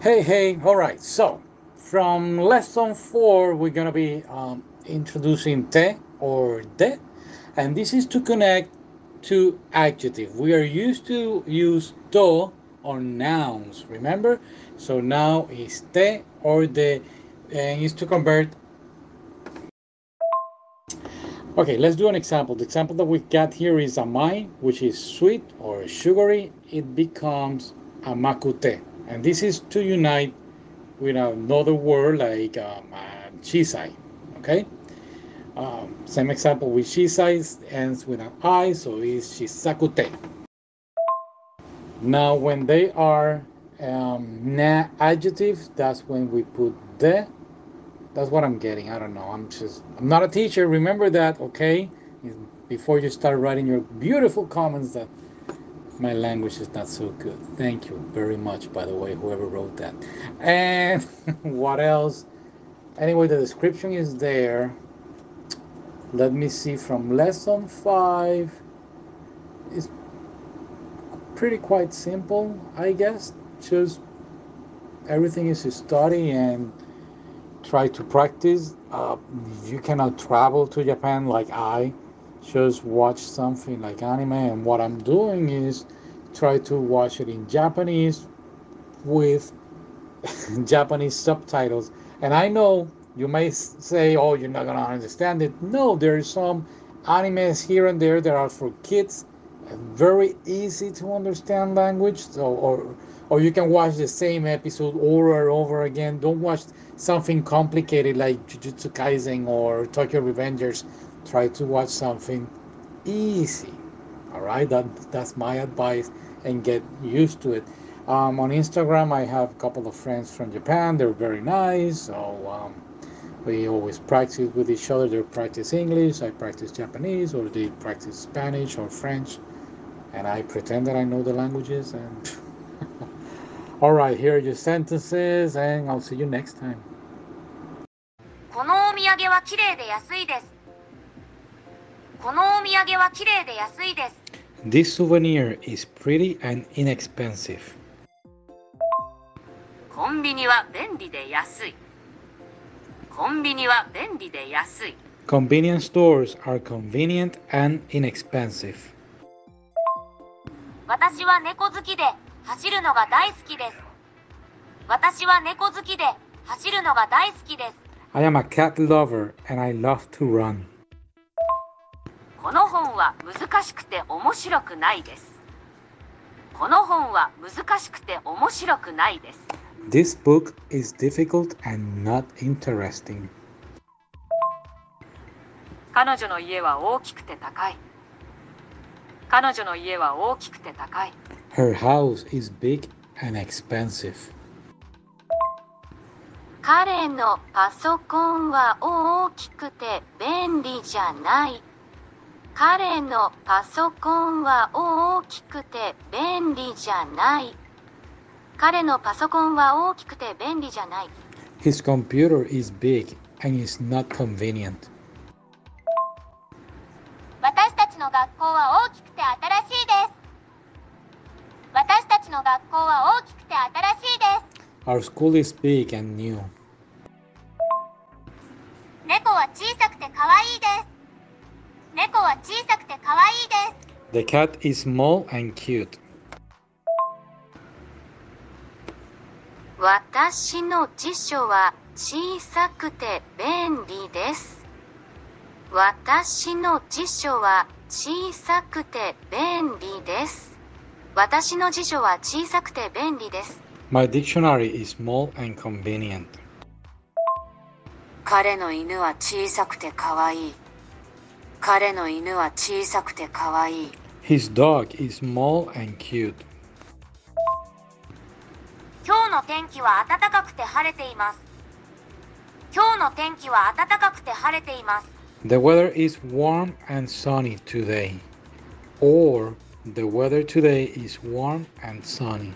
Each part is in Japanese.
Hey, hey, all right. So, from lesson four, we're going to be um, introducing te or de, and this is to connect to adjective. We are used to use do on nouns, remember? So now is te or de, and is to convert. Okay, let's do an example. The example that we got here is amai, which is sweet or sugary. It becomes amakute. And this is to unite with another word like um, uh, chisai, okay? Um, same example with shisai ends with an I, so it's shisakute. Now, when they are um, na that's when we put the. That's what I'm getting. I don't know. I'm just, I'm not a teacher. Remember that, okay? Before you start writing your beautiful comments that my language is not so good. Thank you very much, by the way, whoever wrote that. And what else? Anyway, the description is there. Let me see from lesson five. It's pretty quite simple, I guess. Just everything is to study and try to practice. Uh, you cannot travel to Japan like I just watch something like anime and what i'm doing is try to watch it in japanese with japanese subtitles. And i know you may say oh you're not gonna understand it. No there's some animes here and there that are for kids very easy to understand language so or or you can watch the same episode over and over again. Don't watch something complicated like jujutsu kaisen or tokyo revengers try to watch something easy all right that that's my advice and get used to it um, on instagram i have a couple of friends from japan they're very nice so um, we always practice with each other they practice english i practice japanese or they practice spanish or french and i pretend that i know the languages and all right here are your sentences and i'll see you next time このお土産は綺麗で安いです。 このお土産は綺麗で安いです。 This souvenir is pretty and inexpensive. コンビニは便利で安い。コンビニは便利で安い。 Convenience stores are convenient and inexpensive. 私は猫好きで走るのが大好きです。私は猫好きで走るのが大好きです。 I am a cat lover and I love to run. この本は難しくて面白くないです。この本は難しくて面白くないです。This book is difficult and not interesting. 彼女の家は大きくて高い。彼女の家は大きくて高い。Her house is big and expensive. 彼のパソコンは大きくて便利じゃない。彼のパソコンは大きくて便利じゃない。彼のパソコンは大きくて便利じゃない。His computer is big and is not convenient. 私たちの学校は大きくて新しいです。私たちの学校は大きくて新しいです。Our school is big and new. 猫は小さくて可愛いです。猫は小さくて可愛いです。The cat is small and cute. 私の辞書は小さくて便利です。私の辞書は小さくて便利です。私の辞書は小さくて便利です。My dictionary is small and convenient. 彼の犬は小さくて可愛い。彼の犬は小さくて可愛い。His dog is small and cute. 今日の天気は暖かくて晴れています。今日の天気は暖かくて晴れています。The weather is warm and sunny today. Or the weather today is warm and sunny.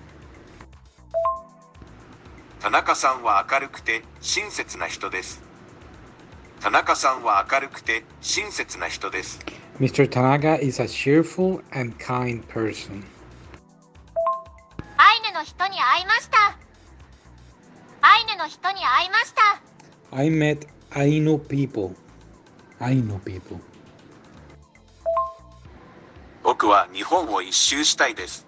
田中さんは明るくて親切な人です。田中さんは明るくて親切な人です。Mr. Tanaka is a cheerful and kind person. アイヌの人に会いました。アイヌの人に会いました I met Ainu people. Ainu people. 僕は日本を一周したいです。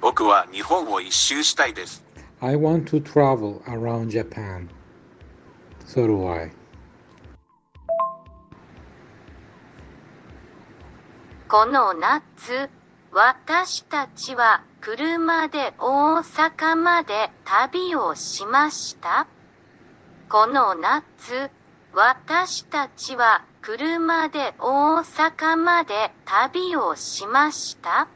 僕は日本を一周したいです。I want to travel around Japan. So do I. この夏私たちは車で大阪まで旅をしましたこの夏私たちは車で大阪まで旅をしました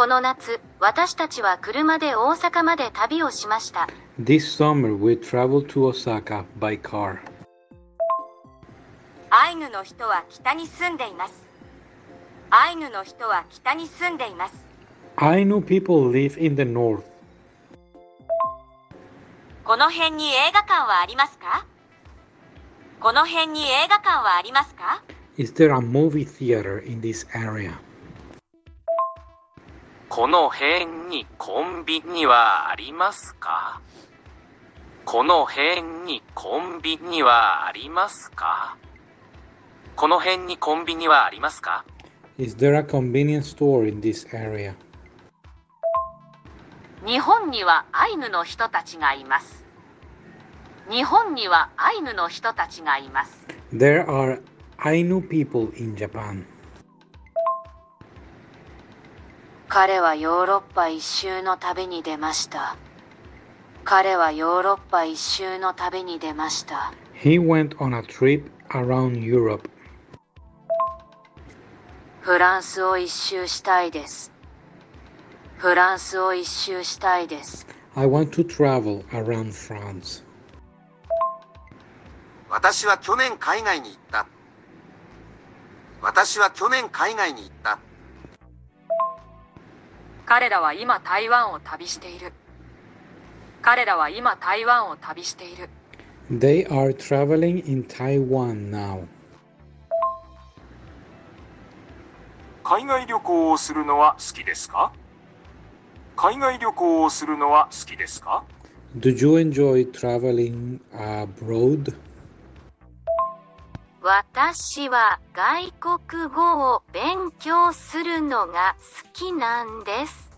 この夏私たちは車で大阪まで旅をしました This summer we traveled to Osaka by car. アイヌの人は北に住んでいます。アイヌの人は北に住んでいます。 Ainu people live in the north. この辺に映画館はありますかこの辺に映画館はありますか Is there a movie theater in this area? この辺にコンビニはありますか？この辺にコンビニはありますか？この辺にコンビニはありますか？Is there a convenience store in this area? 日本にはアイヌの人たちがいます。日本にはアイヌの人たちがいます。There are Ainu people in Japan. 彼はヨーロッパ一周の旅に出ました。彼はヨーロッパ一周の旅に出ました。He went on a trip around Europe. フランスを一周したいです。フランスを一周したいです。I want to travel around France. 私は去年海外に行った。私は去年海外に行った。彼らは今台湾を旅している。彼らは今台湾を旅している。 They are traveling in Taiwan now. 海外旅行をするのは好きですか海外旅行をするのは好きですか Do you enjoy traveling abroad? 私は外国語を勉強するのが好きなんです。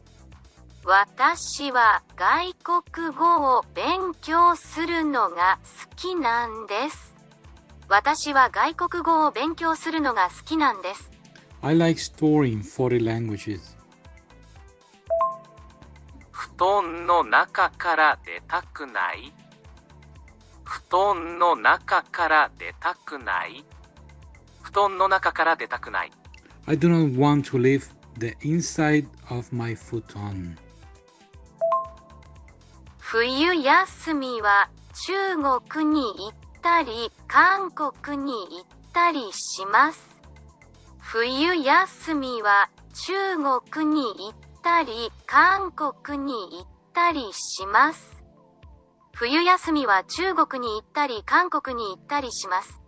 私は外国語を勉強するのが好きなんです。私は外国語を勉強するのが好きなんです。I like storing 40 languages. 布団の中から出たくない布団の中から出たくない布団の中から出たくない I do not want to leave the inside of my futon. 冬休みは中国に行ったり韓国に行ったりします。冬休みは中国に行ったり韓国に行ったりします。冬休みは中国に行ったり韓国に行ったりします。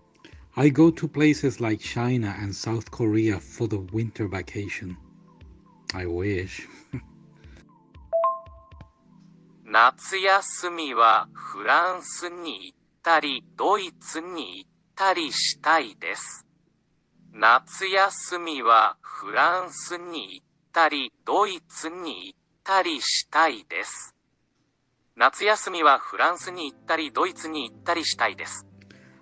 I go to places like China and South Korea for the winter vacation. I wish. 夏休みはフランスに行ったりドイツに行ったりしたいです。夏休みはフランスに行ったりドイツに行ったりしたいです。夏休みはフランスに行ったりドイツに行ったりしたいです。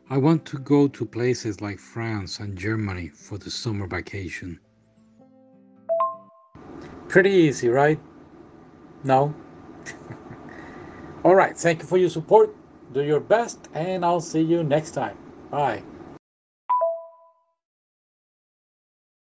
I want to go to places like France and Germany for the summer vacation. Pretty easy, right? No? All right, thank you for your support. Do your best, and I'll see you next time. Bye.